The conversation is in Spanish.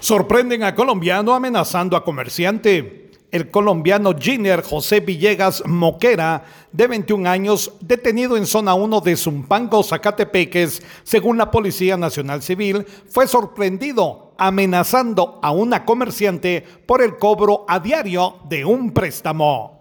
Sorprenden a colombiano amenazando a comerciante. El colombiano Giner José Villegas Moquera, de 21 años, detenido en zona 1 de Zumpango, Zacatepeques, según la Policía Nacional Civil, fue sorprendido amenazando a una comerciante por el cobro a diario de un préstamo.